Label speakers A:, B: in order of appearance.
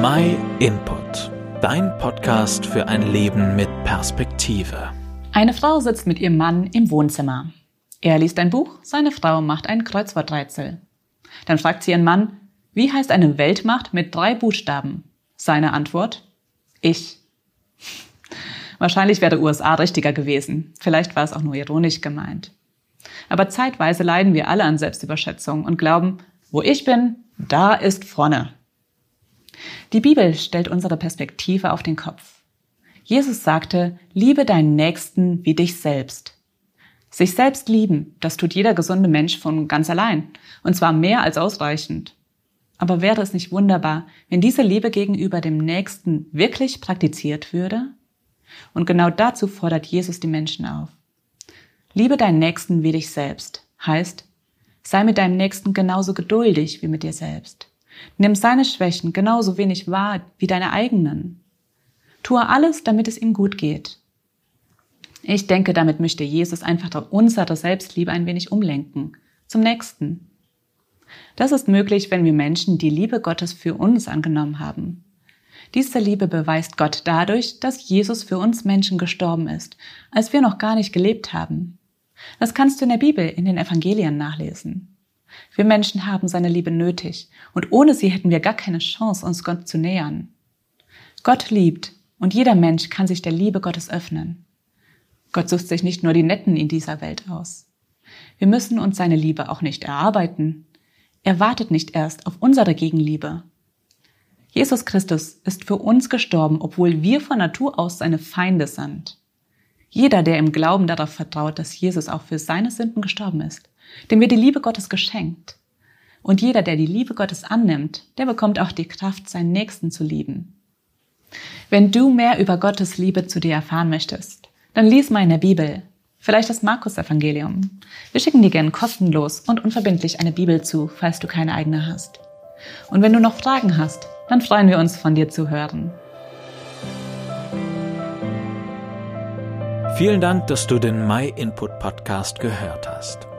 A: My Input, dein Podcast für ein Leben mit Perspektive.
B: Eine Frau sitzt mit ihrem Mann im Wohnzimmer. Er liest ein Buch, seine Frau macht ein Kreuzworträtsel. Dann fragt sie ihren Mann, wie heißt eine Weltmacht mit drei Buchstaben? Seine Antwort, ich. Wahrscheinlich wäre USA richtiger gewesen. Vielleicht war es auch nur ironisch gemeint. Aber zeitweise leiden wir alle an Selbstüberschätzung und glauben, wo ich bin, da ist vorne. Die Bibel stellt unsere Perspektive auf den Kopf. Jesus sagte, liebe deinen Nächsten wie dich selbst. Sich selbst lieben, das tut jeder gesunde Mensch von ganz allein, und zwar mehr als ausreichend. Aber wäre es nicht wunderbar, wenn diese Liebe gegenüber dem Nächsten wirklich praktiziert würde? Und genau dazu fordert Jesus die Menschen auf. Liebe deinen Nächsten wie dich selbst heißt, sei mit deinem Nächsten genauso geduldig wie mit dir selbst. Nimm seine Schwächen genauso wenig wahr wie deine eigenen. Tue alles, damit es ihm gut geht. Ich denke, damit möchte Jesus einfach unsere Selbstliebe ein wenig umlenken. Zum nächsten. Das ist möglich, wenn wir Menschen die Liebe Gottes für uns angenommen haben. Diese Liebe beweist Gott dadurch, dass Jesus für uns Menschen gestorben ist, als wir noch gar nicht gelebt haben. Das kannst du in der Bibel, in den Evangelien nachlesen. Wir Menschen haben seine Liebe nötig und ohne sie hätten wir gar keine Chance, uns Gott zu nähern. Gott liebt und jeder Mensch kann sich der Liebe Gottes öffnen. Gott sucht sich nicht nur die Netten in dieser Welt aus. Wir müssen uns seine Liebe auch nicht erarbeiten. Er wartet nicht erst auf unsere Gegenliebe. Jesus Christus ist für uns gestorben, obwohl wir von Natur aus seine Feinde sind. Jeder, der im Glauben darauf vertraut, dass Jesus auch für seine Sünden gestorben ist, dem wird die Liebe Gottes geschenkt. Und jeder, der die Liebe Gottes annimmt, der bekommt auch die Kraft, seinen Nächsten zu lieben. Wenn du mehr über Gottes Liebe zu dir erfahren möchtest, dann lies mal in der Bibel, vielleicht das Markus-Evangelium. Wir schicken dir gern kostenlos und unverbindlich eine Bibel zu, falls du keine eigene hast. Und wenn du noch Fragen hast, dann freuen wir uns, von dir zu hören.
A: Vielen Dank, dass du den My Input Podcast gehört hast.